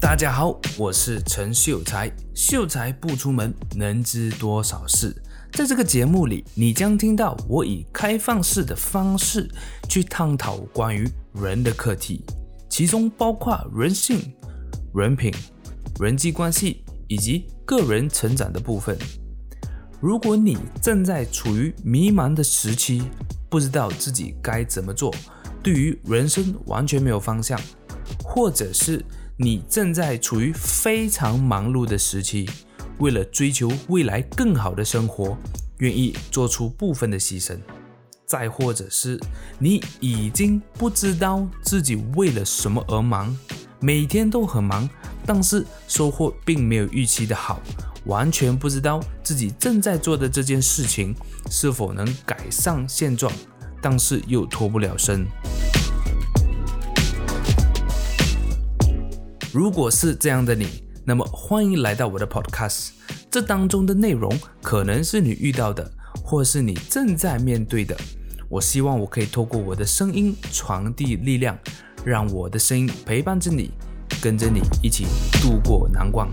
大家好，我是陈秀才。秀才不出门，能知多少事？在这个节目里，你将听到我以开放式的方式去探讨关于人的课题，其中包括人性、人品、人际关系以及个人成长的部分。如果你正在处于迷茫的时期，不知道自己该怎么做，对于人生完全没有方向，或者是你正在处于非常忙碌的时期，为了追求未来更好的生活，愿意做出部分的牺牲；再或者是你已经不知道自己为了什么而忙，每天都很忙，但是收获并没有预期的好。完全不知道自己正在做的这件事情是否能改善现状，但是又脱不了身。如果是这样的你，那么欢迎来到我的 Podcast。这当中的内容可能是你遇到的，或是你正在面对的。我希望我可以透过我的声音传递力量，让我的声音陪伴着你，跟着你一起度过难关。